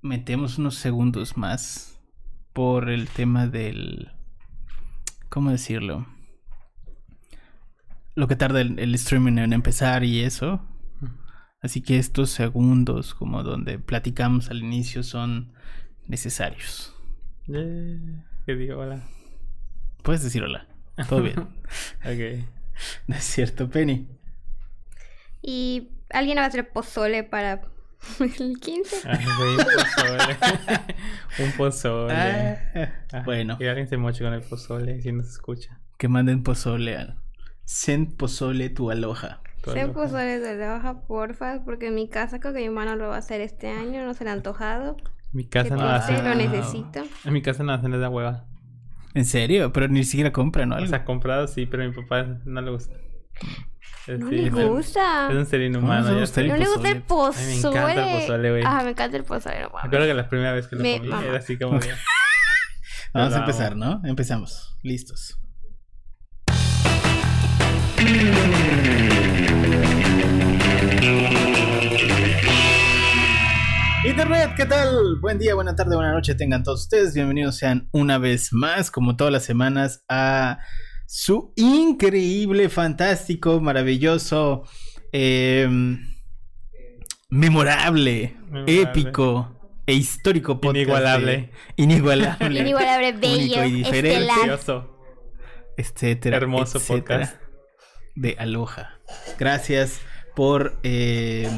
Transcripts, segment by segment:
metemos unos segundos más por el tema del... ¿Cómo decirlo? Lo que tarda el, el streaming en empezar y eso. Así que estos segundos, como donde platicamos al inicio, son necesarios. Eh, ¿Qué digo? Hola. Puedes decir hola. Todo bien. Ok. No es cierto, Penny. Y alguien va a hacer pozole para el 15. Ah, güey, un pozole. un pozole. Ah, bueno, Y alguien se moche con el pozole si no se escucha. que manden pozole al... Send pozole tu aloja. Lo- pozole de la hoja, porfa, porque en mi casa creo que mi hermano lo va a hacer este año, no se le ha antojado. Mi casa no hace. lo necesito. En mi casa no hacen esa hueva. ¿En serio? Pero ni siquiera compran, ¿no? O sea, comprado sí, pero a mi papá no le gusta. No sí, le gusta. Es un ser No, inhumano. no. No le gusta el pozole. Ay, me encanta el pozole, güey. Ah, me encanta el pozole. no Me acuerdo que la primera vez que lo Me comí era así como de... Vamos a empezar, ¿no? Empezamos. Listos. Internet, ¿qué tal? Buen día, buena tarde, buena noche tengan todos ustedes. Bienvenidos sean una vez más, como todas las semanas, a su increíble, fantástico, maravilloso, em, memorable, Memorable. épico e histórico podcast. de- Inigualable. Inigualable. Inigualable, bello, Único y diferente. estelar. Etcétera. Hermoso etcétera, podcast. De Aloha. Gracias por eh,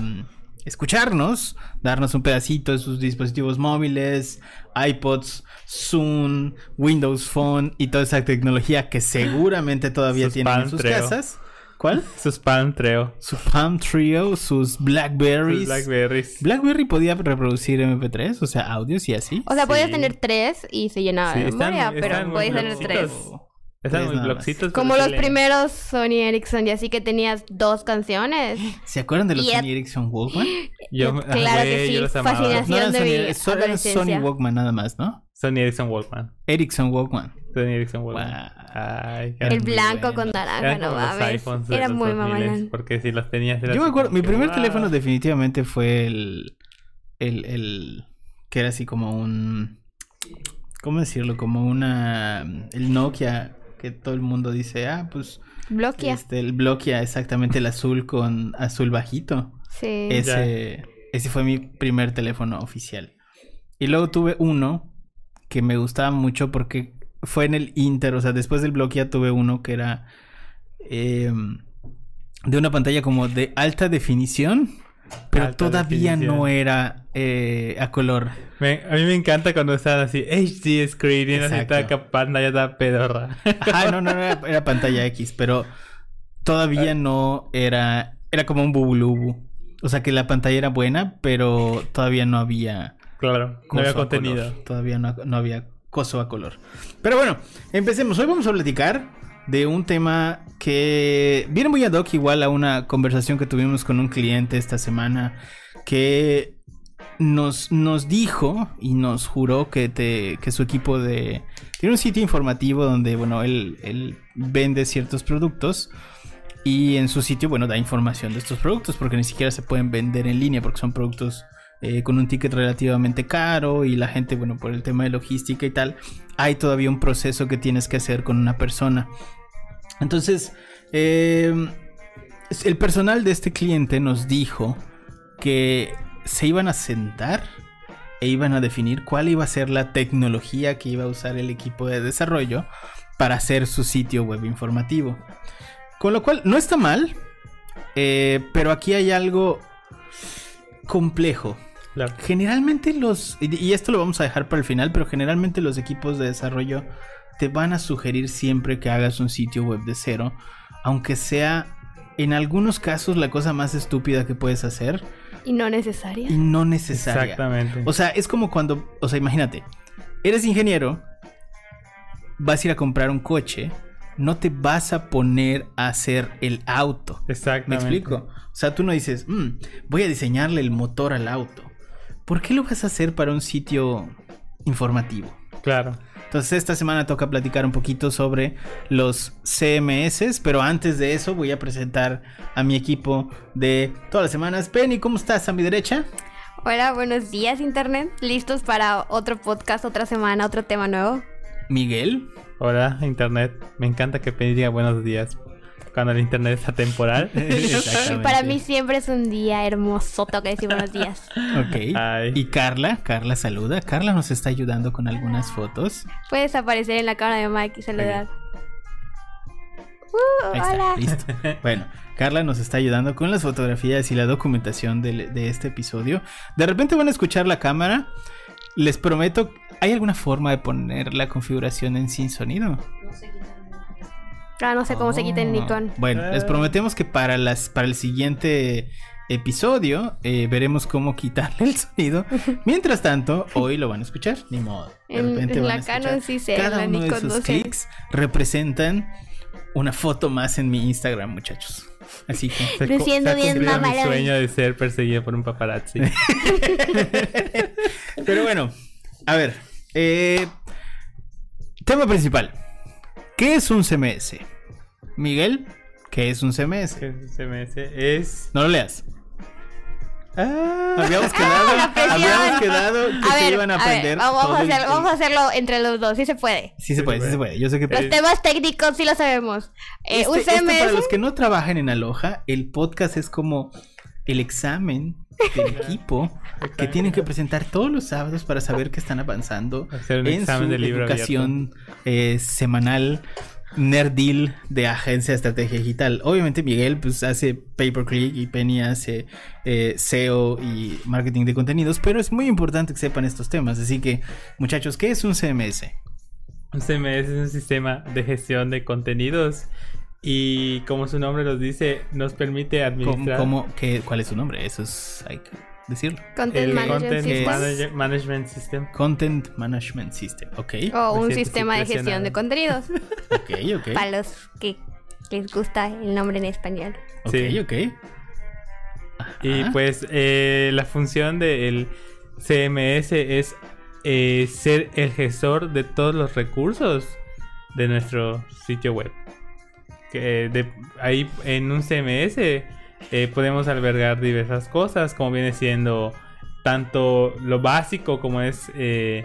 escucharnos, darnos un pedacito de sus dispositivos móviles, iPods, Zoom, Windows Phone y toda esa tecnología que seguramente todavía Sus tienen en sus Palm Treo. casas. ¿Cuál? Sus pan treo. Su Palm Trio, sus Blackberries. Sus blackberries. Blackberry podía reproducir MP3, o sea, audios y así. O sea, podías tener tres y se llenaba Sí, de están- memoria, están pero podías tener tres. Están Tres muy blogcitos. Como los primeros Sony Ericsson y así que tenías dos canciones. ¿Se acuerdan de los Sony Ericsson Walkman? Yo, Claro que sí, yo fascinación. No de Sony, mi so- eran adolescencia. Sony Walkman nada más, ¿no? Sony Ericsson Walkman. Ericsson Walkman. Sony Ericsson Walkman. Wow. Ay, Eran El blanco con naranja, no mames. Era muy 2000s, mamalón. Porque si los tenías Yo me acuerdo, mi primer wow. teléfono definitivamente fue el, el, el, que era así como un, ¿cómo decirlo? Como una, el Nokia, que todo el mundo dice, ah, pues, Bloquea. este, el Bloquia, exactamente el azul con azul bajito. Sí. Ese, ese fue mi primer teléfono oficial. Y luego tuve uno que me gustaba mucho porque fue en el Inter, o sea, después del Bloquia tuve uno que era eh, de una pantalla como de alta definición, pero Alta todavía definición. no era eh, a color. Me- a mí me encanta cuando están así HD screen y así Exacto. toda pantalla toda pedorra. Ajá, no, no, no era, era pantalla X, pero todavía no era, era como un bubulubu. O sea que la pantalla era buena, pero todavía no había claro, no había contenido. color. Todavía no, no había coso a color. Pero bueno, empecemos. Hoy vamos a platicar de un tema que viene muy ad hoc igual a una conversación que tuvimos con un cliente esta semana que nos, nos dijo y nos juró que, te, que su equipo de... Tiene un sitio informativo donde, bueno, él, él vende ciertos productos y en su sitio, bueno, da información de estos productos porque ni siquiera se pueden vender en línea porque son productos eh, con un ticket relativamente caro y la gente, bueno, por el tema de logística y tal, hay todavía un proceso que tienes que hacer con una persona. Entonces, eh, el personal de este cliente nos dijo que se iban a sentar e iban a definir cuál iba a ser la tecnología que iba a usar el equipo de desarrollo para hacer su sitio web informativo. Con lo cual, no está mal, eh, pero aquí hay algo complejo. Claro. Generalmente los, y esto lo vamos a dejar para el final, pero generalmente los equipos de desarrollo te van a sugerir siempre que hagas un sitio web de cero, aunque sea en algunos casos la cosa más estúpida que puedes hacer Y no necesaria. y no necesaria. Exactamente. O sea, es como cuando, o sea, imagínate, eres ingeniero, vas a ir a comprar un coche, no te vas a poner a hacer el auto. ¿Me Exactamente. explico? O sea, tú no dices, "Mm, voy a diseñarle el motor al auto. ¿Por qué lo vas a hacer para un sitio informativo? Claro. Entonces esta semana toca platicar un poquito sobre los CMS, pero antes de eso voy a presentar a mi equipo de todas las semanas. Penny, ¿cómo estás a mi derecha? Hola, buenos días Internet. ¿Listos para otro podcast, otra semana, otro tema nuevo? Miguel. Hola, Internet. Me encanta que Penny diga buenos días cuando el Internet es atemporal. Exactamente. Para mí siempre es un día hermoso, tengo que decir buenos días. Ok. Ay. Y Carla, Carla saluda. Carla nos está ayudando con algunas fotos. Puedes aparecer en la cámara de Mike y saludar. Uh, Ahí está, hola. listo. Bueno, Carla nos está ayudando con las fotografías y la documentación del- de, este episodio. De repente van a escuchar la cámara. Les prometo, ¿hay alguna forma de poner la configuración en sin sonido? Ah, no sé cómo se quita el Oh. Nikon. Bueno, les prometemos que para las para el siguiente episodio eh, veremos cómo quitarle el sonido. Mientras tanto, hoy lo van a escuchar, ni modo. De En- repente en van la a escuchar. Canon sí Cada la uno de esos no clics representan una foto más en mi Instagram, muchachos. Así que Se se ha bien cumplido mi sueño de ser perseguido por un paparazzi. Pero bueno, a ver. eh, tema principal. ¿Qué es un CMS? Miguel, ¿qué es un CMS? ¿Qué SMS es? No lo leas. Ah, Habíamos quedado, la presión. habíamos quedado que A se ver, iban a a ver, aprender. vamos, a el- hacer- vamos a hacerlo entre los dos, sí se puede. Sí se puede, sí se puede. Yo sé que Los Eh, temas técnicos sí lo sabemos. Eh, Este- un este CMS. para los que no trabajan en Aloha, el podcast es como el examen del equipo que tienen que presentar todos los sábados para saber que están avanzando Hacer un en examen su de libro educación eh, semanal nerdil de agencia de estrategia digital. Obviamente Miguel pues hace pay per click y Penny hace eh, SEO y marketing de contenidos, pero es muy importante que sepan estos temas. Así que muchachos, ¿qué es un CMS? Un CMS es un sistema de gestión de contenidos y como su nombre los dice, nos permite ¿Cómo, administrar cómo- qué- ¿Cuál es su nombre? Eso es, hay que decirlo. Content el Management Content System. Management System. Content Management System. Ok. O un sistema de gestión de contenidos. Ok, ok. Para los que les gusta el nombre en español. Ok, Sí. ok. Y pues eh, la función del CMS es eh, ser el gestor de todos los recursos de nuestro sitio web. Que de, ahí en un CMS eh, podemos albergar diversas cosas, como viene siendo tanto lo básico como es eh,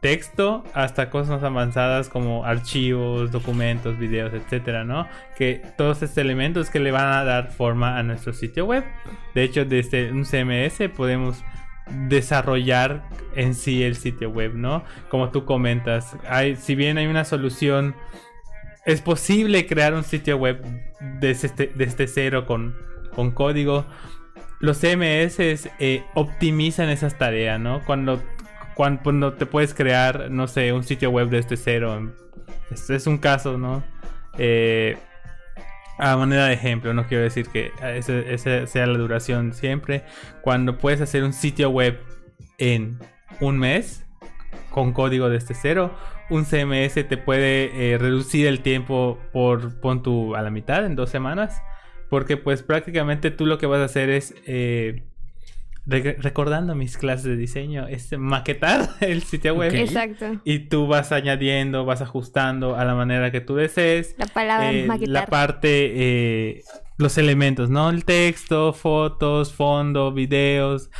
texto, hasta cosas más avanzadas como archivos, documentos, videos, etcétera, ¿no? Que todos estos elementos que le van a dar forma a nuestro sitio web. De hecho, desde un CMS podemos desarrollar en sí el sitio web, ¿no? Como tú comentas, si bien hay una solución, es posible crear un sitio web desde, desde cero con, con código. Los CMS eh, optimizan esas tareas, ¿no? Cuando, cuando, te puedes crear, no sé, un sitio web desde cero. Este es un caso, ¿no? Eh, a manera de ejemplo, no quiero decir que ese sea la duración siempre. Cuando puedes hacer un sitio web en un mes con código desde cero, un CMS te puede eh, reducir el tiempo por pon tu a la mitad en dos semanas, porque pues prácticamente tú lo que vas a hacer es eh, re- recordando mis clases de diseño, es maquetar el sitio web. Exacto. y tú vas añadiendo, vas ajustando a la manera que tú desees La palabra eh, maquetar. la parte, eh, los elementos, ¿no? El texto, fotos, fondo, videos,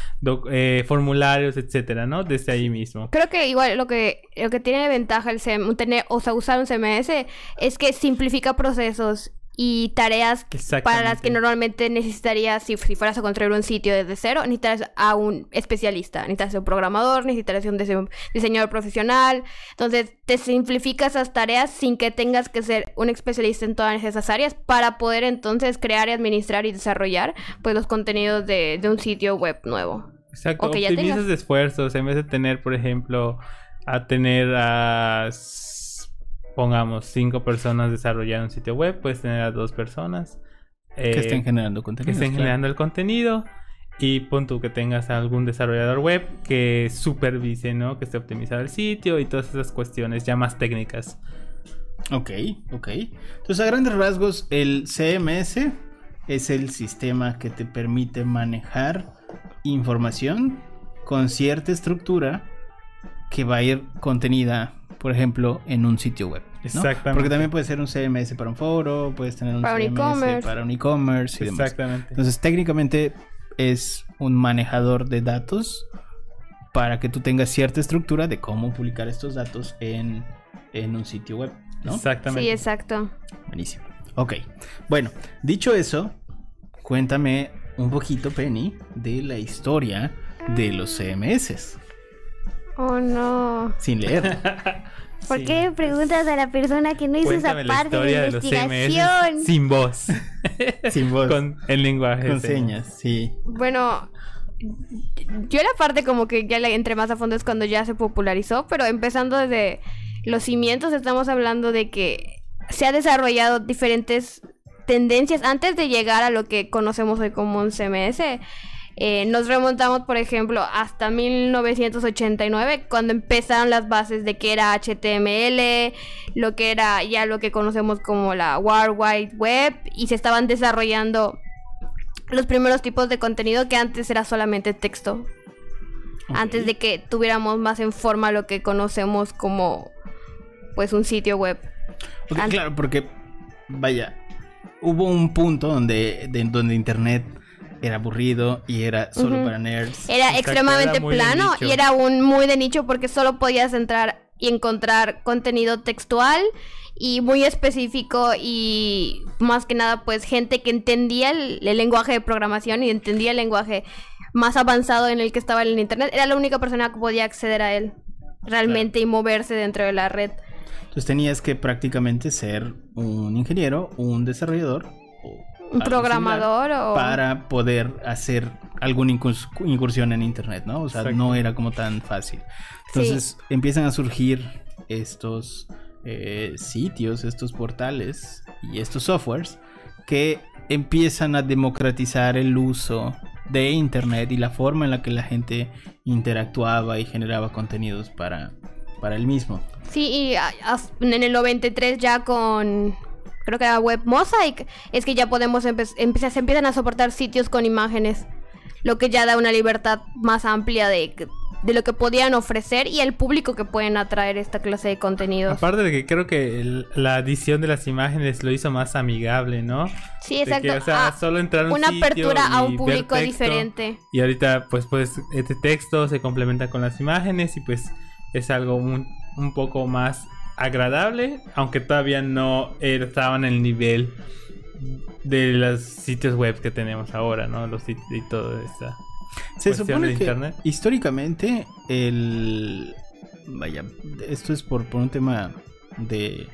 eh, formularios, etcétera, ¿no? Desde ahí mismo. Creo que igual lo que lo que tiene de ventaja el CM, tener, o sea, usar un CMS es que simplifica procesos y tareas para las que normalmente necesitarías, si, si fueras a construir un sitio desde cero, necesitarías a un especialista, necesitarías a un programador, necesitarías a un dise- diseñador profesional. Entonces, te simplifica esas tareas sin que tengas que ser un especialista en todas esas áreas para poder entonces crear y administrar y desarrollar pues los contenidos de, de un sitio web nuevo. Exacto, ya optimizas esfuerzos en vez de tener, por ejemplo, a tener a, pongamos, cinco personas desarrollando un sitio web, puedes tener a dos personas. Que eh, estén generando que contenido. estén generando el contenido y pon tú que tengas algún desarrollador web que supervise, ¿no? Que esté optimizado el sitio y todas esas cuestiones ya más técnicas. Ok, ok. Entonces, a grandes rasgos, el CMS es el sistema que te permite manejar información con cierta estructura que va a ir contenida, por ejemplo, en un sitio web. ¿no? Exactamente. Porque también puede ser un CMS para un foro, puedes tener un Para un CMS para un e-commerce y demás. Exactamente. Entonces, técnicamente es un manejador de datos para que tú tengas cierta estructura de cómo publicar estos datos en, en un sitio web, ¿no? Exactamente. Sí, exacto. Buenísimo. Ok. Bueno, dicho eso, cuéntame un poquito, Penny, de la historia de los CMS. Oh, no. Sin leer. ¿Por Sí. qué preguntas a la persona que no hizo Cuéntame esa parte de investigación? Sin voz. Sin voz. Con, Con el lenguaje. de señas, sí. Bueno, yo la parte como que ya la entré más a fondo es cuando ya se popularizó, pero empezando desde los cimientos estamos hablando de que se ha desarrollado diferentes tendencias antes de llegar a lo que conocemos hoy como un CMS. Eh, nos remontamos, por ejemplo, hasta 1989, cuando empezaron las bases de que era HTML, lo que era ya lo que conocemos como la World Wide Web, y se estaban desarrollando los primeros tipos de contenido que antes era solamente texto. Antes de que tuviéramos más en forma lo que conocemos como pues un sitio web. Ok, An- claro, porque, vaya, hubo un punto donde, de- donde Internet era aburrido y era solo para nerds. Era extremadamente era plano y era un muy de nicho porque solo podías entrar y encontrar contenido textual y muy específico y más que nada pues gente que entendía el, el lenguaje de programación y entendía el lenguaje más avanzado en el que estaba el internet. Era la única persona que podía acceder a él realmente y moverse dentro de la red. Entonces tenías que prácticamente ser un ingeniero, un desarrollador, programador o... para poder hacer alguna incurs- incursión en internet, ¿no? O sea, Exacto. no era como tan fácil. Entonces empiezan a surgir estos eh, sitios, estos portales y estos softwares que empiezan a democratizar el uso de internet y la forma en la que la gente interactuaba y generaba contenidos para, para el mismo. Sí, y en el 93 ya con creo que era Web Mosaic, es que ya podemos empe- empe- se empiezan a soportar sitios con imágenes, lo que ya da una libertad más amplia de, de lo que podían ofrecer y el público que pueden atraer esta clase de contenidos. Aparte de que creo que el- la edición de las imágenes lo hizo más amigable, ¿no? Sí, que, exacto. o sea, Ah, solo entrar un una sitio apertura a un público texto, diferente. Y ahorita, pues, pues, este texto se complementa con las imágenes y pues es algo un, un poco más agradable, aunque todavía no estaban en el nivel de los sitios web que tenemos ahora, ¿no? Los sitios y todo esta. Se supone de que internet. históricamente el vaya, esto es por, por un tema de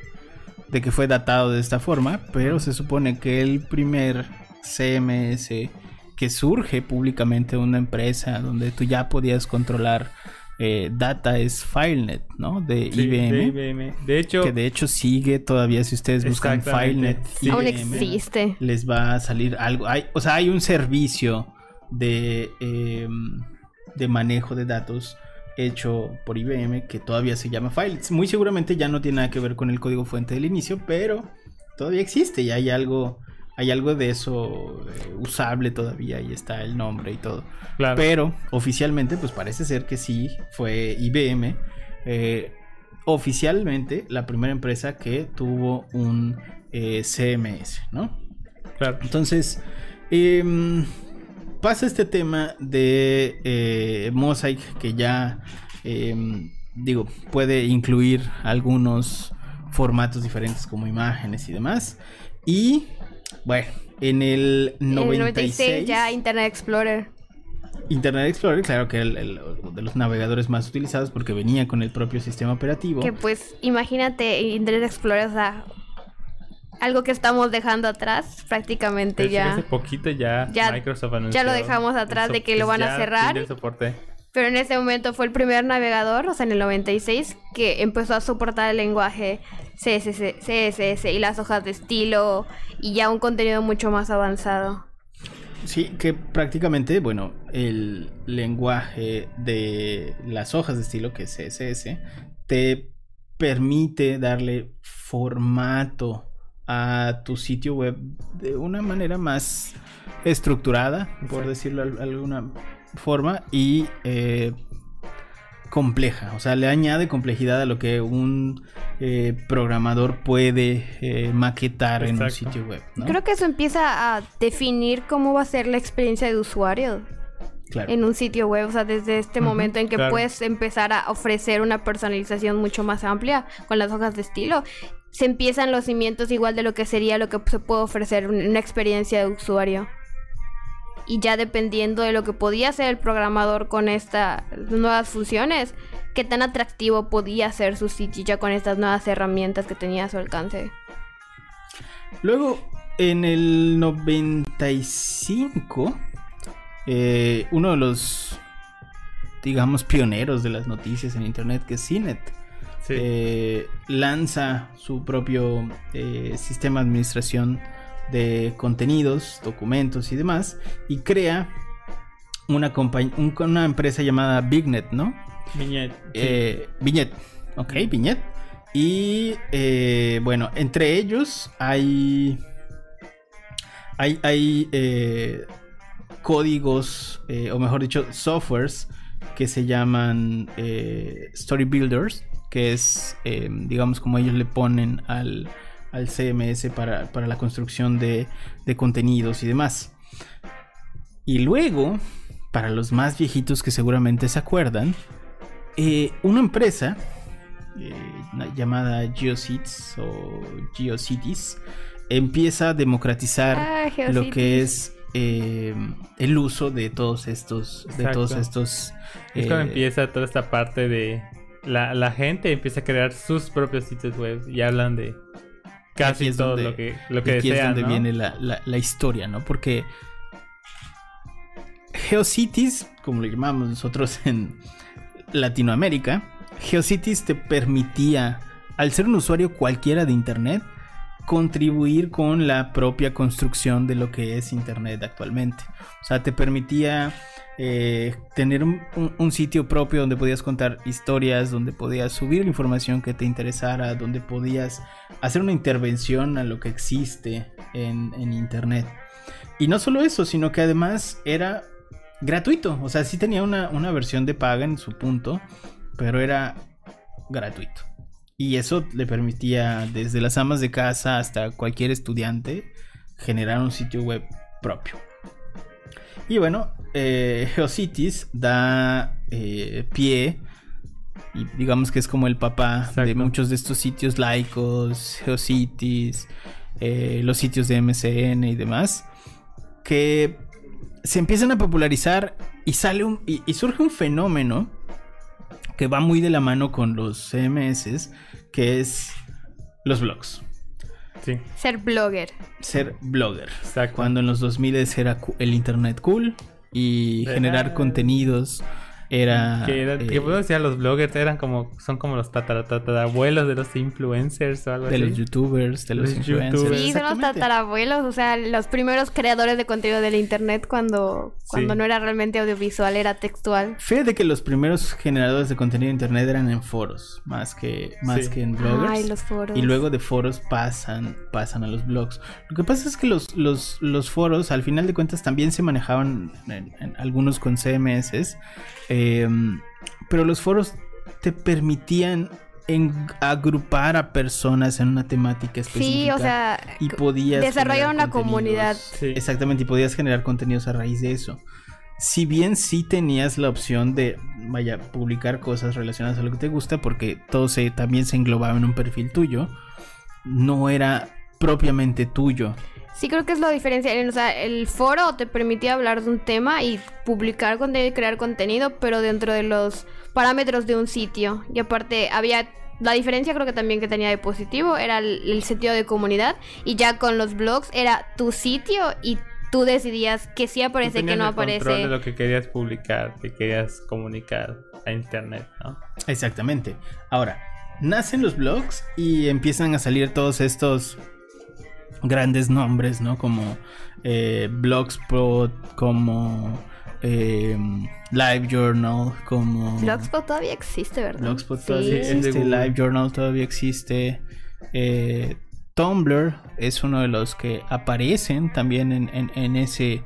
de que fue datado de esta forma, pero se supone que el primer CMS que surge públicamente de una empresa donde tú ya podías controlar eh, data es FileNet, ¿no? De Sí, IBM. De IBM. De hecho, Que de hecho sigue todavía si ustedes buscan FileNet sí. Aún existe. les va a salir algo. Hay, o sea, hay un servicio de, eh, de manejo de datos hecho por IBM que todavía se llama File. Muy seguramente ya no tiene nada que ver con el código fuente del inicio, pero todavía existe y hay algo, hay algo de eso eh, usable todavía y está el nombre y todo. claro. Pero oficialmente, pues parece ser que sí fue IBM. eh, oficialmente la primera empresa que tuvo un eh, CMS, ¿no? claro. Entonces, em, pasa este tema de eh, Mosaic que ya, em, digo, puede incluir algunos formatos diferentes como imágenes y demás. Y, bueno, en el En 96, el 96 ya Internet Explorer. Internet Explorer, claro que era el, el- de los navegadores más utilizados porque venía con el propio sistema operativo. Que pues, imagínate Internet Explorer, o sea, algo que estamos dejando atrás prácticamente Pero sí, ya. Hace poquito ya, Ya- Microsoft ya anunció lo dejamos atrás de que lo van a ya cerrar. fin del soporte. Pero en ese momento fue el primer navegador, o sea, en el 96, que empezó a soportar el lenguaje CSS, y las hojas de estilo y ya un contenido mucho más avanzado. Sí, que prácticamente, bueno, el lenguaje de las hojas de estilo, que es CSS, te permite darle formato a tu sitio web de una manera más estructurada, por decirlo de alguna forma, y eh, compleja. O sea, le añade complejidad a lo que un eh, programador puede eh, maquetar en un sitio web. ¿no? Creo que eso empieza a definir cómo va a ser la experiencia de usuario. Claro. en un sitio web, o sea, desde este momento en que claro. puedes empezar a ofrecer una personalización mucho más amplia con las hojas de estilo, se empiezan los cimientos igual de lo que sería lo que se puede ofrecer un- una experiencia de usuario. Y ya dependiendo de lo que podía hacer el programador con estas nuevas funciones, qué tan atractivo podía ser su sitio ya con estas nuevas herramientas que tenía a su alcance. Luego, en el 95, eh, uno de los, digamos, pioneros de las noticias en Internet, que es CNET, Sí. eh, lanza su propio eh, sistema de administración de contenidos, documentos y demás, y crea una, un- una empresa llamada Bignet, ¿no? Viñet. Sí. Eh, Viñet. Ok, Viñet. Y eh, bueno, entre ellos hay. Hay, hay eh, códigos, o mejor dicho, softwares que se llaman Story Builders, que es, digamos, como ellos le ponen al, al CMS para, para la construcción de, de contenidos y demás. Y luego, para los más viejitos que seguramente se acuerdan, eh, una empresa eh, llamada GeoCities o GeoCities empieza a democratizar Ah, lo que es eh, el uso de todos estos de todos estos Es cuando empieza toda esta parte de la, la gente empieza a crear sus propios sitios web y hablan de Aquí casi es todo donde- lo que lo y que aquí es desean, donde ¿no? viene la, la- la historia, ¿no? Porque GeoCities, como lo llamamos nosotros en Latinoamérica, GeoCities te permitía, al ser un usuario cualquiera de Internet, contribuir con la propia construcción de lo que es Internet actualmente. O sea, te permitía eh, tener un, sitio propio donde podías contar historias, donde podías subir información que te interesara, donde podías hacer una intervención a lo que existe en, en Internet. Y no solo eso, sino que además era gratuito. O sea, sí tenía una, una versión de paga en su punto, pero era gratuito. Y eso le permitía desde las amas de casa hasta cualquier estudiante generar un sitio web propio. Y bueno, eh, GeoCities da eh, pie y digamos que es como el papá de muchos de estos sitios laicos, GeoCities, eh, los sitios de MCN y demás, que se empiezan a popularizar y sale un y, y surge un fenómeno que va muy de la mano con los CMS, que es los blogs, Sí, Ser blogger. ser blogger. exacto. Cuando en los 2000 era el internet cool y Era- generar contenidos era que, era, eh, que puedo decir, los bloggers eran como, son como los tataratatarabuelos de los influencers o algo de así. los youtubers, de los, Los influencers. youtubers. Sí, son los tatarabuelos, o sea, los primeros creadores de contenido del internet cuando, cuando Sí. no era realmente audiovisual, era textual. Fíjate que los primeros generadores de contenido de internet eran en foros, más que, más Sí. que en bloggers. Ay, los foros. Y luego de foros pasan, pasan a los blogs. Lo que pasa es que los, los, los foros, al final de cuentas, también se manejaban en, en algunos con CMS. eh, pero los foros te permitían en- agrupar a personas en una temática específica. Sí, o sea, y podías desarrollar una comunidad. Sí. Exactamente, y podías generar contenidos a raíz de eso. Si bien sí tenías la opción de, vaya, publicar cosas relacionadas a lo que te gusta, porque todo se, también se englobaba en un perfil tuyo, no era propiamente tuyo. Sí creo que es la diferencia. O sea, el foro te permitía hablar de un tema y publicar contenido y crear contenido, pero dentro de los parámetros de un sitio. Y aparte había... La diferencia creo que también que tenía de positivo era el, el sentido de comunidad. Y ya con los blogs era tu sitio y tú decidías que sí aparece, que no el control aparece. de lo que querías publicar, que querías comunicar a internet, ¿no? Exactamente. Ahora, nacen los blogs y empiezan a salir todos estos grandes nombres, ¿no? Como eh, Blogspot, como eh, LiveJournal, como... Blogspot todavía existe, ¿verdad? Blogspot Sí. todavía existe, Google. LiveJournal todavía existe. eh, Tumblr es uno de los que aparecen también en, en- en ese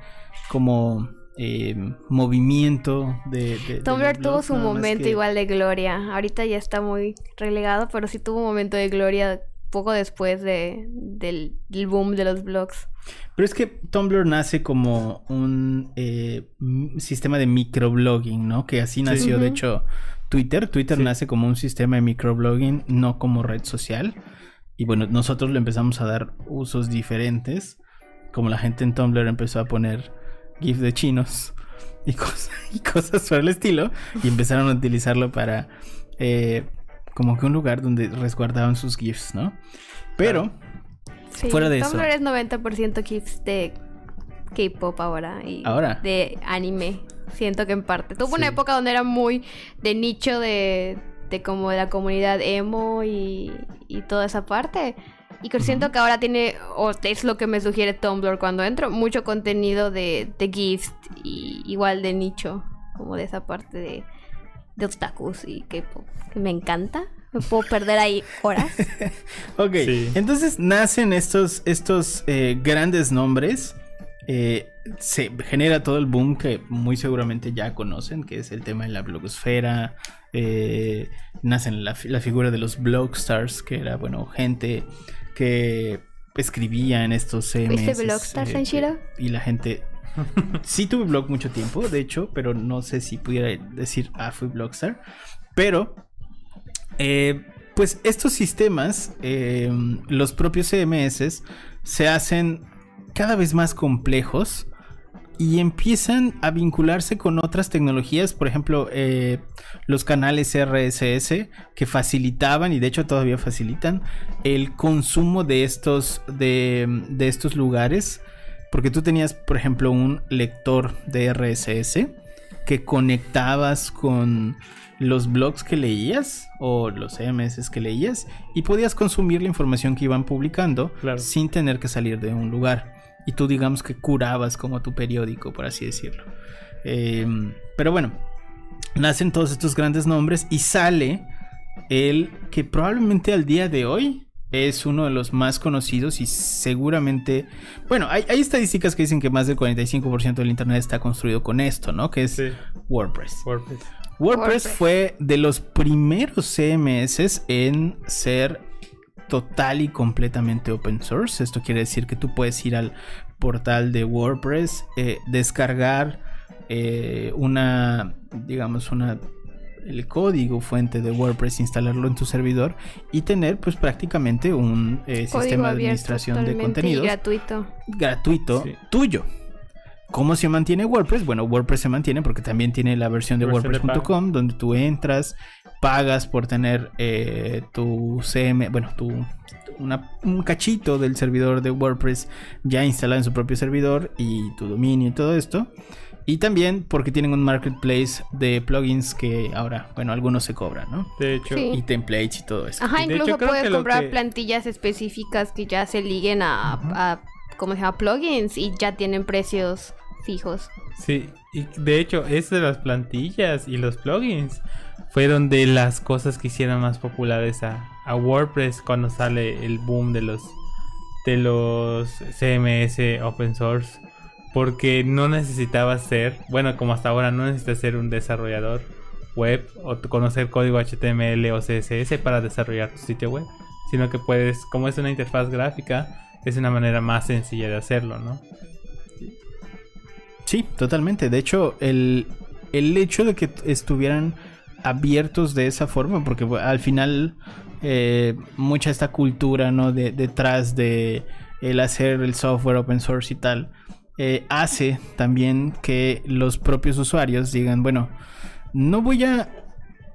como eh, movimiento de... Tumblr tuvo blogs, su momento que- igual de gloria. Ahorita ya está muy relegado, pero sí tuvo un momento de gloria poco después de, del, del boom de los blogs. Pero es que Tumblr nace como un eh, sistema de microblogging, ¿no? Que así nació, de hecho, Twitter. Twitter Sí. nace como un sistema de microblogging, no como red social. Y bueno, nosotros le empezamos a dar usos diferentes. Como la gente en Tumblr empezó a poner GIF de chinos y, cos- y cosas por el estilo. Y empezaron a utilizarlo para eh, como que un lugar donde resguardaban sus GIFs, ¿no? Pero... Sí, Fuera de Tumblr eso. es 90% GIFs de K-pop ahora. Y Ahora. De anime. Siento que en parte. Tuvo una época donde era muy de nicho de, de como de la comunidad emo y, y toda esa parte. Y que siento que ahora tiene, o es lo que me sugiere Tumblr cuando entro, mucho contenido de, de GIFs y igual de nicho. Como de esa parte de, de otakus y K-pop. Que me encanta. Me puedo perder ahí horas. Ok, Sí. entonces nacen estos, estos eh, grandes nombres. eh, se genera todo el boom que muy seguramente ya conocen, que es el tema de la blogosfera. eh, nacen la, la figura de los blogstars, que era, bueno, gente que escribía en estos CMS. ¿Fuiste blogstar, eh, Sanshiro? Y la gente... Sí tuve blog mucho tiempo, de hecho, pero no sé si pudiera decir, ah, fui blogstar. Pero eh, pues estos sistemas, eh, los propios CMS, se hacen cada vez más complejos y empiezan a vincularse con otras tecnologías, por ejemplo, eh, los canales RSS que facilitaban y de hecho todavía facilitan el consumo de estos, de, de estos lugares, porque tú tenías, por ejemplo, un lector de RSS que conectabas con los blogs que leías o los CMS que leías y podías consumir la información que iban publicando Claro. sin tener que salir de un lugar. Y tú digamos que curabas como tu periódico, por así decirlo. Eh, pero bueno, nacen todos estos grandes nombres y sale el que probablemente al día de hoy es uno de los más conocidos y seguramente... Bueno, hay, hay estadísticas que dicen que más del 45% del Internet está construido con esto, ¿no? Que es Sí, WordPress. WordPress. WordPress WordPress. fue de los primeros CMS en ser total y completamente open source. Esto quiere decir que tú puedes ir al portal de WordPress, eh, descargar eh, una, digamos, una el código fuente de WordPress, instalarlo en tu servidor y tener pues prácticamente un eh, sistema de administración de contenidos gratuito. gratuito Sí. tuyo. ¿Cómo se mantiene WordPress? Bueno, WordPress se mantiene porque también tiene la versión de Versión de WordPress.com donde tú entras, pagas por tener eh, tu CM, bueno, tu una- un cachito del servidor de WordPress ya instalado en su propio servidor y tu dominio y todo esto. Y también porque tienen un marketplace de plugins que ahora, bueno, algunos se cobran, ¿no? De hecho, Sí. Y templates y todo eso. Ajá, De incluso hecho, puedes comprar que- plantillas específicas que ya se liguen a, a ¿cómo se llama? Plugins y ya tienen precios fijos. sí. Y de hecho, es de las plantillas y los plugins fueron de las cosas que hicieron más populares a, a WordPress cuando sale el boom de los de los CMS open source. Porque no necesitabas ser, bueno, como hasta ahora no necesitas ser un desarrollador web o conocer código HTML o CSS para desarrollar tu sitio web, sino que puedes, como es una interfaz gráfica, es una manera más sencilla de hacerlo, ¿no? Sí, totalmente. De hecho, el, el hecho de que estuvieran abiertos de esa forma, porque al final eh, mucha esta cultura, ¿no? De, detrás de el hacer el software open source y tal, eh, hace también que los propios usuarios digan, bueno, no voy a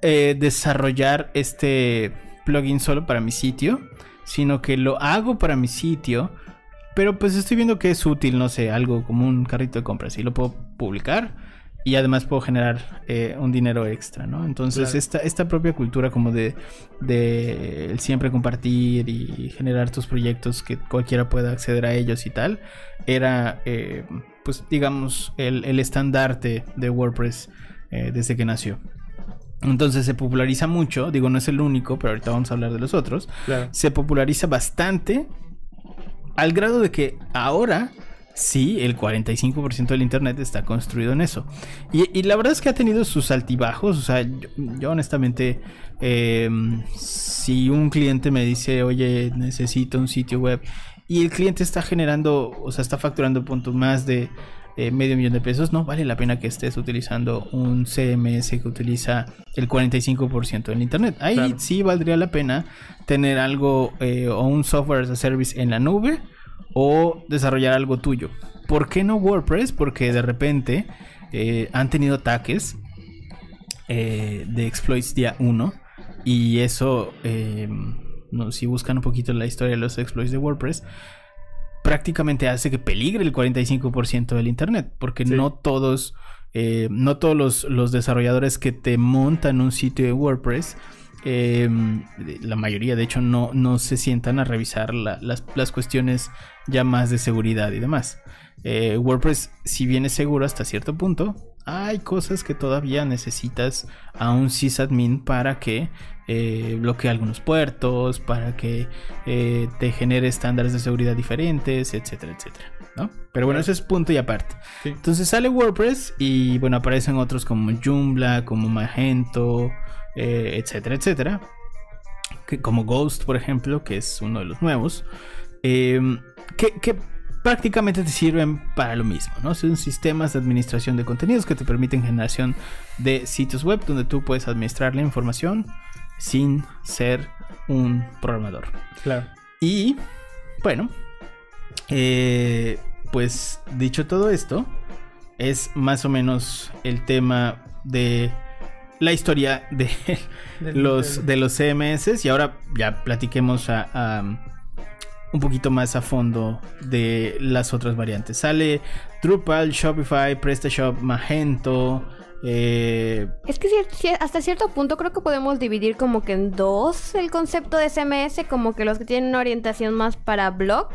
eh, desarrollar este plugin solo para mi sitio, sino que lo hago para mi sitio, pero pues estoy viendo que es útil, no sé, algo como un carrito de compras y lo puedo publicar y además puedo generar eh, un dinero extra, ¿no? Entonces Claro. esta, esta propia cultura como de, de el siempre compartir y generar tus proyectos que cualquiera pueda acceder a ellos y tal, era eh, pues digamos el, el estandarte de WordPress eh, desde que nació. Entonces se populariza mucho, digo no es el único, pero ahorita vamos a hablar de los otros Claro. se populariza bastante al grado de que ahora sí, el 45% del Internet está construido en eso. Y, la verdad es que ha tenido sus altibajos. O sea, yo, honestamente, em, si un cliente me dice, oye, necesito un sitio web y el cliente está generando, o sea, está facturando puntos más de eh, medio millón de pesos, no vale la pena que estés utilizando un CMS que utiliza el 45% del Internet. Ahí sí valdría la pena tener algo eh, o un software as a service en la nube o desarrollar algo tuyo. ¿Por qué no WordPress? Porque de repente eh, han tenido ataques de exploits día 1 y eso, si buscan un poquito la historia de los exploits de WordPress, prácticamente hace que peligre el 45% del Internet, porque no todos, eh, no todos los, desarrolladores que te montan un sitio de WordPress, em, la mayoría de hecho no, no se sientan a revisar las, las, cuestiones ya más de seguridad y demás. Eh, WordPress, si bien es seguro hasta cierto punto, hay cosas que todavía necesitas a un sysadmin para que eh, bloquee algunos puertos, para que eh, te genere estándares de seguridad diferentes, etcétera, etcétera. ¿no? Pero bueno, ese es punto y aparte. Entonces sale WordPress y bueno, aparecen otros como Joomla, como Magento, eh, etcétera, etcétera. Que, como Ghost, por ejemplo, que es uno de los nuevos. que, que prácticamente te sirven para lo mismo, ¿no? Son sistemas de administración de contenidos que te permiten generación de sitios web donde tú puedes administrar la información sin ser un programador. Claro. Y bueno, eh, pues dicho todo esto, es más o menos el tema de la historia de los, de los CMS. Y ahora ya platiquemos a un poquito más a fondo de las otras variantes. Sale Drupal, Shopify, PrestaShop, Magento. Eh, es que hasta cierto punto creo que podemos dividir como que en dos el concepto de CMS, como que los que tienen una orientación más para blog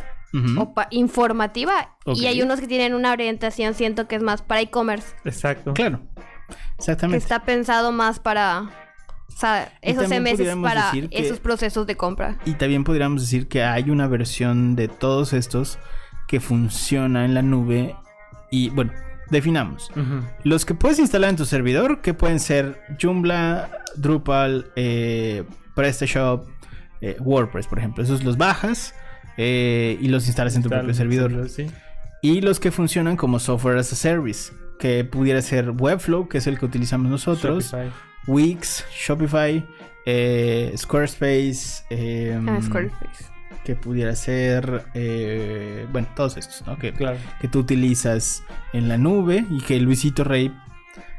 o informativa y hay unos que tienen una orientación siento que es más para e-commerce. Exacto. Claro. Exactamente. Que está pensado más para o sea, esos meses para esos procesos de compra. Y también podríamos decir que hay una versión de todos estos que funciona en la nube. Y bueno, definamos. Los que puedes instalar en tu servidor, que pueden ser Joomla, Drupal, eh, PrestaShop, eh, WordPress, por ejemplo. Esos los bajas eh, y los instalas en tu propio servidor. Y los que funcionan como software as a service, que pudiera ser Webflow, que es el que utilizamos nosotros. Wix, Shopify, eh, Squarespace. Em, ah, Squarespace. Que pudiera ser, eh, bueno, todos estos, ¿no? Que, que tú utilizas en la nube y que Luisito Rey,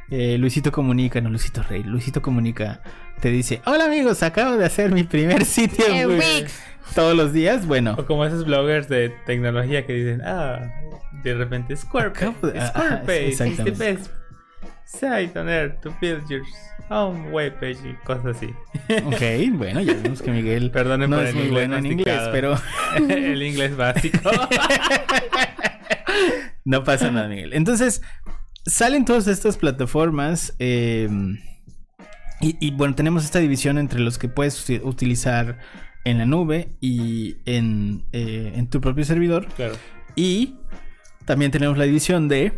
eh, Luisito Comunica, no Luisito Rey, Luisito Comunica te dice, hola amigos, acabo de hacer mi primer sitio en Wix. Todos los días, bueno. O como esos bloggers de tecnología que dicen, ah, de repente Squarespace, Squarespace is the best site on earth to build your own webpage y cosas así. Ok, bueno, ya vemos que Miguel Perdonen no por es muy inglés bueno en inglés, pero el inglés básico. no pasa nada, Miguel. Entonces, salen todas estas plataformas em, y, bueno, tenemos esta división entre los que puedes utilizar en la nube y en, eh, en tu propio servidor. Claro. Y también tenemos la división de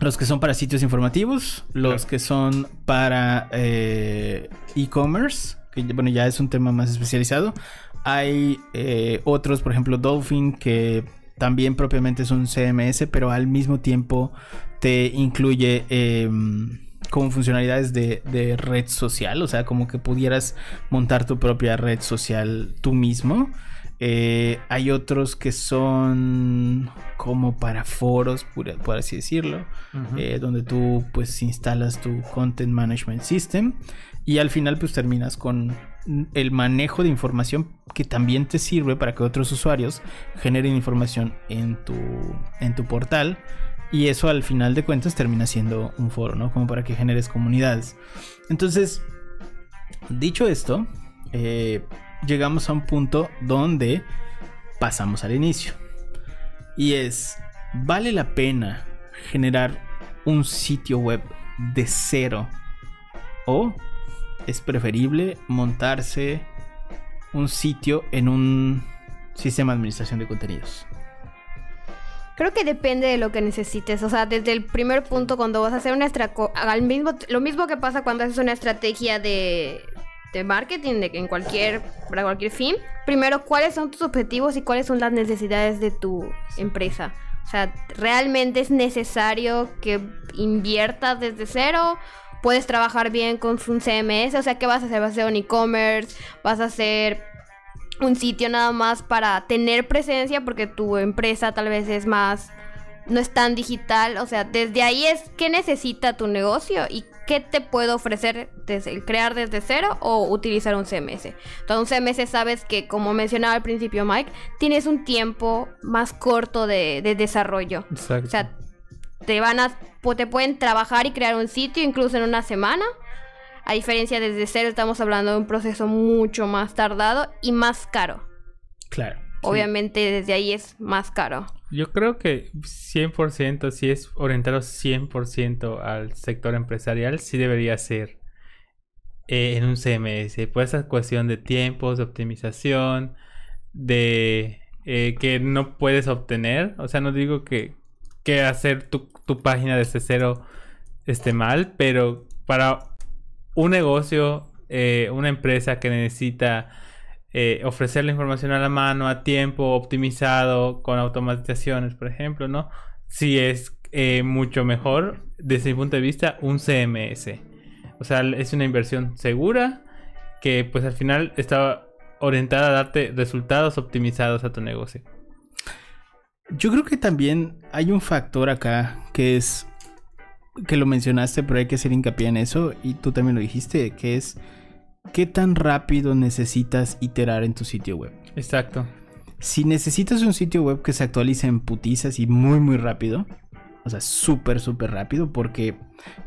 los que son para sitios informativos, los que son para eh, e-commerce, que bueno, ya es un tema más especializado. Hay eh, otros, por ejemplo, Dolphin, que también propiamente es un CMS, pero al mismo tiempo te incluye em, como funcionalidades de, de, red social, o sea, como que pudieras montar tu propia red social tú mismo. Eh, hay otros que son como para foros, por, así decirlo, eh, donde tú pues instalas tu Content Management System y al final pues terminas con el manejo de información que también te sirve para que otros usuarios generen información en tu, en tu portal. Y eso al final de cuentas termina siendo un foro, ¿no? Como para que generes comunidades. Entonces, dicho esto, eh, llegamos a un punto donde pasamos al inicio. Y es, ¿vale la pena generar un sitio web de cero? ¿O es preferible montarse un sitio en un sistema de administración de contenidos? Creo que depende de lo que necesites. O sea, desde el primer punto, cuando vas a hacer una estrategia. Mismo, lo mismo que pasa cuando haces una estrategia de, de marketing, de que en cualquier. para cualquier fin. Primero, ¿cuáles son tus objetivos y cuáles son las necesidades de tu empresa? O sea, ¿realmente es necesario que inviertas desde cero? ¿Puedes trabajar bien con un CMS? O sea, ¿qué vas a hacer? ¿Vas a hacer un e-commerce? ¿Vas a hacer un sitio nada más para tener presencia porque tu empresa tal vez es más no es tan digital, o sea, desde ahí es qué necesita tu negocio y qué te puede ofrecer desde crear desde cero o utilizar un CMS. Entonces, un CMS sabes que, como mencionaba al principio Mike, tienes un tiempo más corto de, de desarrollo. Exacto. O sea, te van a te pueden trabajar y crear un sitio incluso en una semana a diferencia desde cero, estamos hablando de un proceso mucho más tardado y más caro. Claro. Obviamente desde ahí es más caro. Yo creo que 100%, si es orientado 100% al sector empresarial, sí debería ser eh, en un CMS. Por esa cuestión de tiempos, de optimización, de eh, que no puedes obtener. O sea, no digo que, que hacer tu, tu página desde cero esté mal, pero para un negocio, eh, una empresa que necesita eh, ofrecer la información a la mano, a tiempo, optimizado, con automatizaciones, por ejemplo, ¿no? Sí es eh, mucho mejor, desde mi punto de vista, un CMS. O sea, es una inversión segura que pues al final está orientada a darte resultados optimizados a tu negocio. Yo creo que también hay un factor acá que es que lo mencionaste, pero hay que hacer hincapié en eso, y tú también lo dijiste, que es qué tan rápido necesitas iterar en tu sitio web. Exacto. Si necesitas un sitio web que se actualice en putizas y muy muy rápido, o sea, súper, súper rápido, porque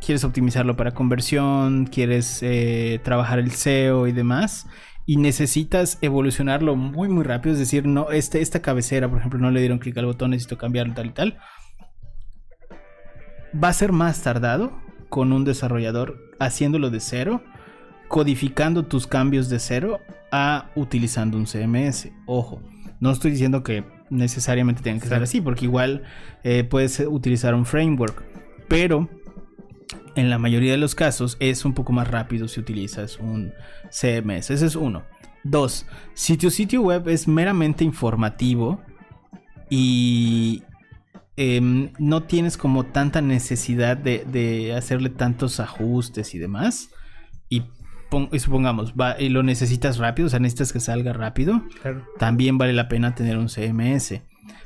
quieres optimizarlo para conversión, quieres eh, trabajar el SEO y demás, y necesitas evolucionarlo muy, muy rápido, es decir, no, este, esta cabecera, por ejemplo, no le dieron clic al botón, necesito cambiarlo tal y tal va a ser más tardado con un desarrollador haciéndolo de cero, codificando tus cambios de cero a utilizando un CMS. Ojo, no estoy diciendo que necesariamente tengan que ser así, porque igual eh, puedes utilizar un framework, pero en la mayoría de los casos es un poco más rápido si utilizas un CMS. Ese es uno. Dos, si tu sitio web es meramente informativo y Em, no tienes como tanta necesidad de, hacerle tantos ajustes y demás. Y, supongamos, va, y lo necesitas rápido, o sea, necesitas que salga rápido. También vale la pena tener un CMS.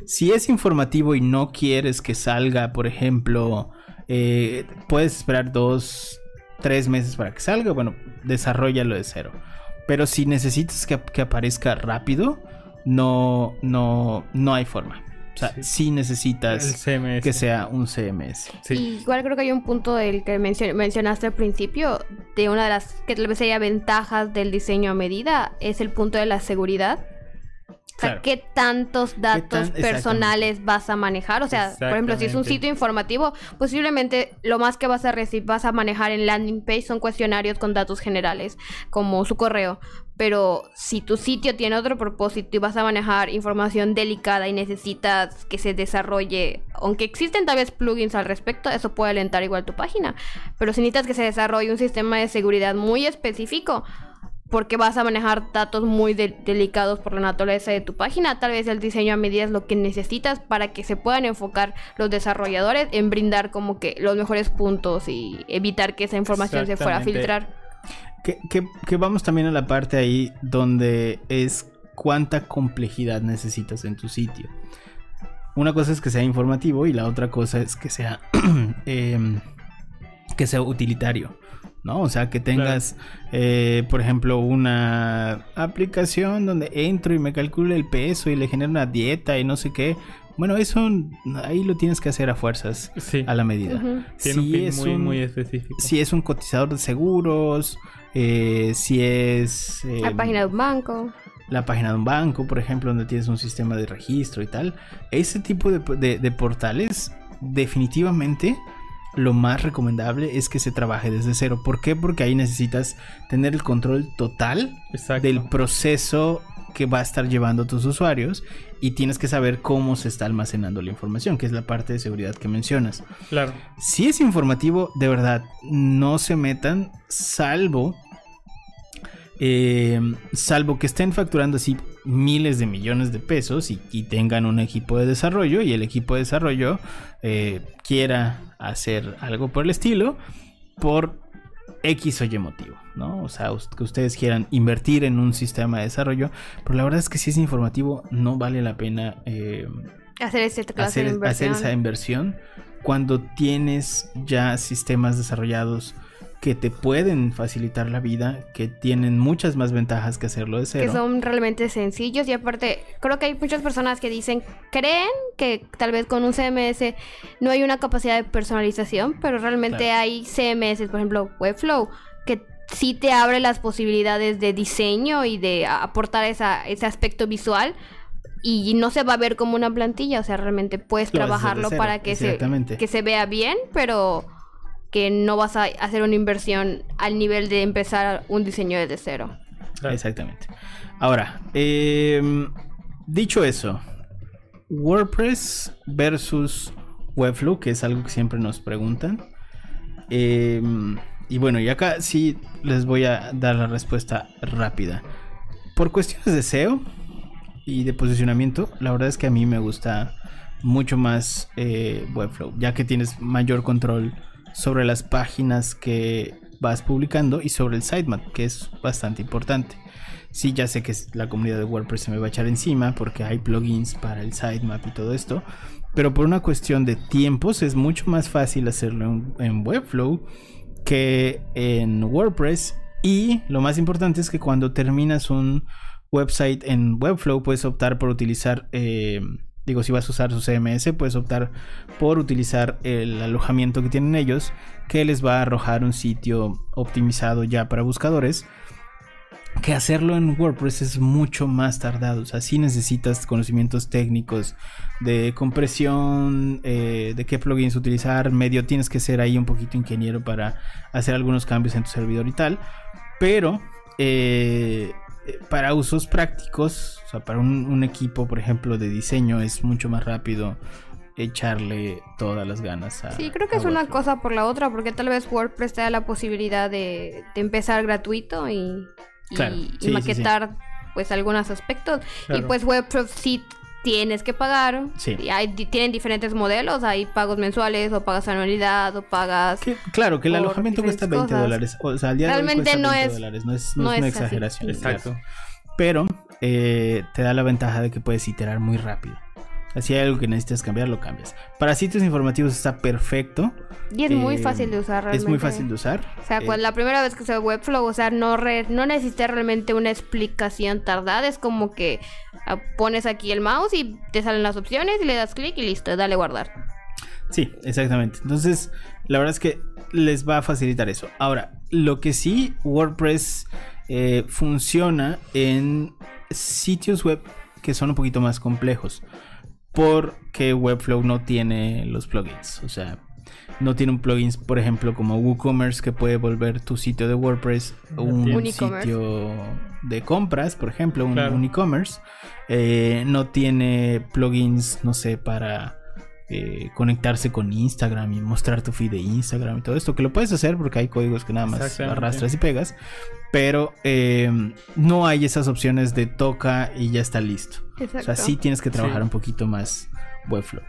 Si es informativo y no quieres que salga, por ejemplo, eh, puedes esperar dos, tres meses para que salga. Bueno, desarrollalo de cero. Pero si necesitas que, que aparezca rápido, no, no, no hay forma. O sea, sí, necesitas que sea un CMS. igual creo que hay un punto del que mencionaste al principio, de una de las que tal vez sería ventajas del diseño a medida, es el punto de la seguridad. O sea, ¿qué tantos datos personales vas a manejar? O sea, por ejemplo, si es un sitio informativo, posiblemente lo más que vas a recibir, vas a manejar en landing page son cuestionarios con datos generales, como su correo. Pero si tu sitio tiene otro propósito y vas a manejar información delicada y necesitas que se desarrolle, aunque existen tal vez plugins al respecto, eso puede alentar igual tu página. Pero si necesitas que se desarrolle un sistema de seguridad muy específico, porque vas a manejar datos muy delicados por la naturaleza de tu página. Tal vez el diseño a medida es lo que necesitas para que se puedan enfocar los desarrolladores en brindar como que los mejores puntos y evitar que esa información se fuera a filtrar. Que, vamos también a la parte ahí donde es cuánta complejidad necesitas en tu sitio. Una cosa es que sea informativo y la otra cosa es que sea em, que sea utilitario. ¿no? O sea, que tengas, eh, por ejemplo, una aplicación donde entro y me calcule el peso y le genero una dieta y no sé qué. Bueno, eso ahí lo tienes que hacer a fuerzas, a la medida. si es muy, muy específico. Si es un cotizador de seguros, eh, si es... la em, página de un banco. La página de un banco, por ejemplo, donde tienes un sistema de registro y tal. Ese tipo de portales definitivamente lo más recomendable es que se trabaje desde cero. ¿Por qué? Porque ahí necesitas tener el control total del proceso que va a estar llevando tus usuarios y tienes que saber cómo se está almacenando la información, que es la parte de seguridad que mencionas. Claro. Si es informativo, de verdad, no se metan, salvo. eh, salvo que estén facturando así miles de millones de pesos y, y tengan un equipo de desarrollo y el equipo de desarrollo eh, quiera hacer algo por el estilo por X o Y motivo, ¿no? O sea, que ustedes quieran invertir en un sistema de desarrollo, pero la verdad es que si es informativo no vale la pena eh, Hacer esa inversión cuando tienes ya sistemas desarrollados que te pueden facilitar la vida, que tienen muchas más ventajas que hacerlo de que cero. son realmente sencillos y aparte creo que hay muchas personas que dicen creen que tal vez con un CMS no hay una capacidad de personalización pero realmente Claro. hay CMS por ejemplo Webflow que sí te abre las posibilidades de diseño y de aportar esa, ese aspecto visual y no se va a ver como una plantilla o sea realmente puedes Lo trabajarlo para que se, que se vea bien pero que no vas a hacer una inversión al nivel de empezar un diseño desde cero. Exactamente. Ahora, em, dicho eso, WordPress versus Webflow, que es algo que siempre nos preguntan. Em, y bueno, y acá sí les voy a dar la respuesta rápida. Por cuestiones de SEO y de posicionamiento, la verdad es que a mí me gusta mucho más eh, Webflow, ya que tienes mayor control sobre las páginas que vas publicando y sobre el sitemap, que es bastante importante. Sí, ya sé que la comunidad de WordPress se me va a echar encima porque hay plugins para el sitemap y todo esto, pero por una cuestión de tiempos es mucho más fácil hacerlo en, Webflow que en WordPress y lo más importante es que cuando terminas un website en Webflow puedes optar por utilizar, eh, digo, si vas a usar su CMS, puedes optar por utilizar el alojamiento que tienen ellos, que les va a arrojar un sitio optimizado ya para buscadores. Que hacerlo en WordPress es mucho más tardado. O sea, sí necesitas conocimientos técnicos de compresión, eh, de qué plugins utilizar. Medio tienes que ser ahí un poquito ingeniero para hacer algunos cambios en tu servidor y tal. Pero eh, para usos prácticos, o sea, para un, un equipo, por ejemplo, de diseño, es mucho más rápido echarle todas las ganas a. Sí, creo que es una cosa por la otra, porque tal vez WordPress te da la posibilidad de, de empezar gratuito y, y- Claro, y sí, sí, sí. maquetar pues algunos aspectos. Y pues Webflow sí tienes que pagar. Sí. Y hay, tienen diferentes modelos, hay pagos mensuales o pagas anualidad o pagas... Que- claro, que el alojamiento cuesta diferentes 20 cosas. dólares. O sea, al día de hoy Realmente cuesta no 20 es- dólares. No es, no no es una así. exageración. Exacto. Pero eh, te da la ventaja de que puedes iterar muy rápido. Si hay algo que necesitas cambiar, lo cambias. Para sitios informativos está perfecto. Y es muy Eh, fácil de usar realmente. Es muy fácil de usar. O sea, Eh, cuando la primera vez que usé Webflow, o sea, no, re- no necesité realmente una explicación tardada. Es como que ah, pones aquí el mouse y te salen las opciones y le das clic y listo, dale guardar. Sí, exactamente. Entonces, la verdad es que les va a facilitar eso. Ahora, lo que sí, WordPress eh, funciona en sitios web que son un poquito más complejos. Porque Webflow no tiene los plugins. O sea, no tiene un plugin, por ejemplo, como WooCommerce que puede volver tu sitio de WordPress un sitio de compras, por ejemplo, un, Claro. un e-commerce. Eh, no tiene plugins, no sé, para eh, conectarse con Instagram y mostrar tu feed de Instagram y todo esto, que lo puedes hacer porque hay códigos que nada más arrastras y pegas, pero eh, no hay esas opciones de toca y ya está listo. Exacto. O sea, sí tienes que trabajar Sí. un poquito más Webflow.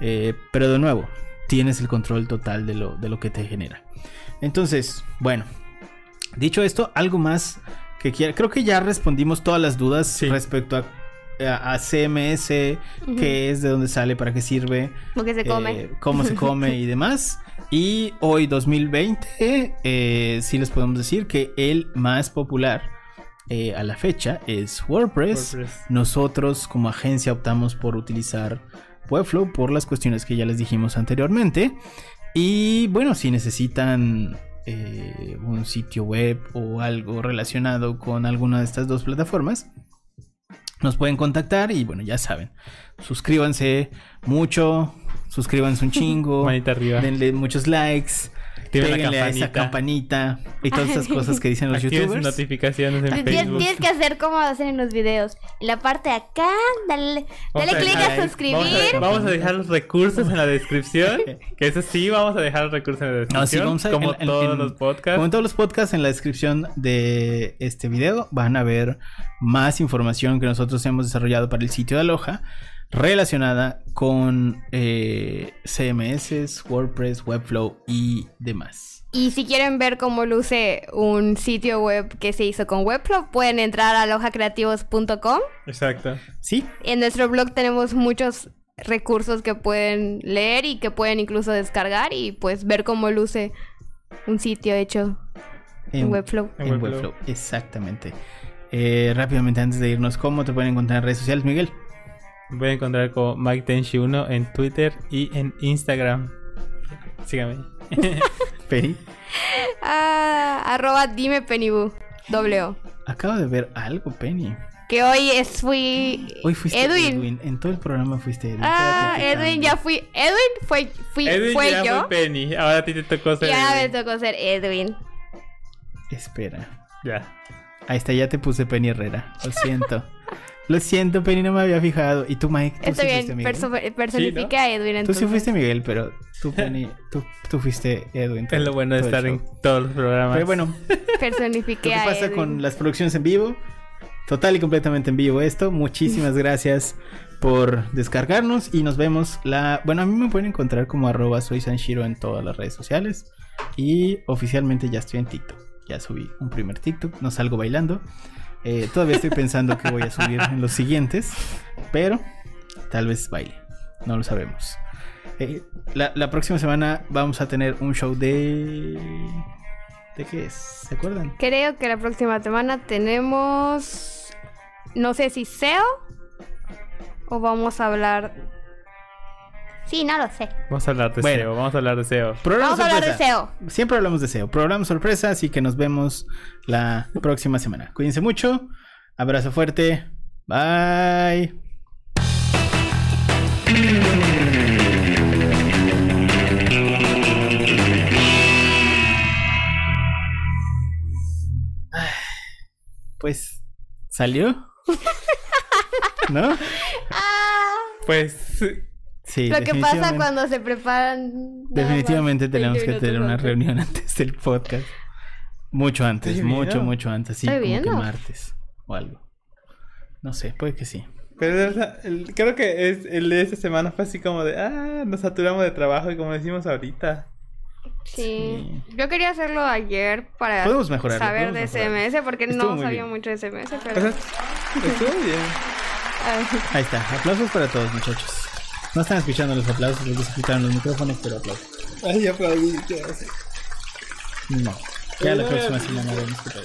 Eh, pero de nuevo, tienes el control total de lo, de lo que te genera. Entonces, bueno, dicho esto, algo más que quiera. Creo que ya respondimos todas las dudas Sí. respecto a, a- a CMS, qué es, de dónde sale, para qué sirve, se come. eh, cómo se come y demás. Y hoy 2020, eh, sí les podemos decir que el más popular eh, a la fecha es WordPress. WordPress. Nosotros como agencia optamos por utilizar Webflow por las cuestiones que ya les dijimos anteriormente. Y bueno, si necesitan eh, un sitio web o algo relacionado con alguna de estas dos plataformas, nos pueden contactar y bueno, ya saben, suscríbanse mucho, suscríbanse un chingo, Manita arriba. denle muchos likes. Activen la péguenle a esa campanita y todas esas cosas que dicen los Activen youtubers. notificaciones en Tienes, Facebook. tienes que hacer como hacen en los videos. En la parte de acá, dale, dale a clic a suscribir. Vamos a, vamos a dejar los recursos en la descripción. Que eso sí, vamos a dejar los recursos en la descripción. No, sí, vamos a- como en- todos en- los podcasts. Como en todos los podcasts, en la descripción de este video van a ver más información que nosotros hemos desarrollado para el sitio de Aloha relacionada con eh, CMS, WordPress, Webflow y demás. Y si quieren ver cómo luce un sitio web que se hizo con Webflow, pueden entrar a alojacreativos.com. Exacto. Sí, En nuestro blog tenemos muchos recursos que pueden leer y que pueden incluso descargar y pues ver cómo luce un sitio hecho en, Webflow. En En Webflow, Webflow. exactamente. Eh, rápidamente, antes de irnos, ¿cómo te pueden encontrar en redes sociales, Miguel? Me Voy a encontrar con Mike Tenshi1 en Twitter y en Instagram. Sígame. Peri. Ah, arroba dime penibú. Doble O. Acabo de ver algo, Penny. Que hoy es fui Hoy fuiste Edwin. Edwin. En todo el programa fuiste Edwin. Ah, Edwin ya fui. Edwin fue, fui, Edwin fue ya yo. fue Penny. Ahora a ti te tocó ser. y ahora me Edwin. tocó ser Edwin. Espera. Ya. Ahí está, ya te puse Penny Herrera. Lo siento. Lo siento, Penny, no me había fijado. Y tú, Mike, tú Está sí bien, fuiste Miguel. perso- personifique a Edwin Tú entonces. sí fuiste Miguel, pero tú, Penny, tú, tú fuiste Edwin. Es lo bueno de estar en todos los programas. Pero bueno, Personifique que a pasa Edwin. con las producciones en vivo, total y completamente en vivo esto. Muchísimas gracias por descargarnos y nos vemos la... Bueno, a mí me pueden encontrar como arroba soy Sanshiro en todas las redes sociales y oficialmente ya estoy en TikTok. Ya subí un primer TikTok, no salgo bailando. Eh, todavía estoy pensando que voy a subir en los siguientes, pero tal vez baile, no lo sabemos. Eh, la, la próxima semana vamos a tener un show de... ¿De qué es? ¿Se acuerdan? Creo que la próxima semana tenemos. No sé si SEO. O vamos a hablar. Sí, no lo sé. Vamos a hablar de Bueno. SEO. Vamos a hablar de SEO. Programa Vamos a hablar de. SEO. Siempre hablamos de SEO. Programa sorpresa, así que nos vemos la próxima semana. Cuídense mucho. Abrazo fuerte. Bye. Pues salió. ¿No? Ah, Pues. Sí. lo que pasa cuando se preparan. Definitivamente tenemos 20 que tener una antes. reunión antes del podcast. Mucho antes, ¿Estás mucho, mucho antes. Sí, como que martes o algo. No sé, puede que sí. Pero el- creo que es, el de esta semana fue así como de. Ah, nos saturamos de trabajo y como decimos ahorita. Sí. Yo quería hacerlo ayer para Podemos saber podemos de mejorarlo. SMS porque Estuvo no sabía bien. mucho de SMS, O pero. sea, estuvo bien. Ah, Ahí está. Aplausos para todos, muchachos. No están escuchando los aplausos, se quitaron los micrófonos, pero aplausos. Ay, aplaudí. No. Ya la próxima semana vemos qué.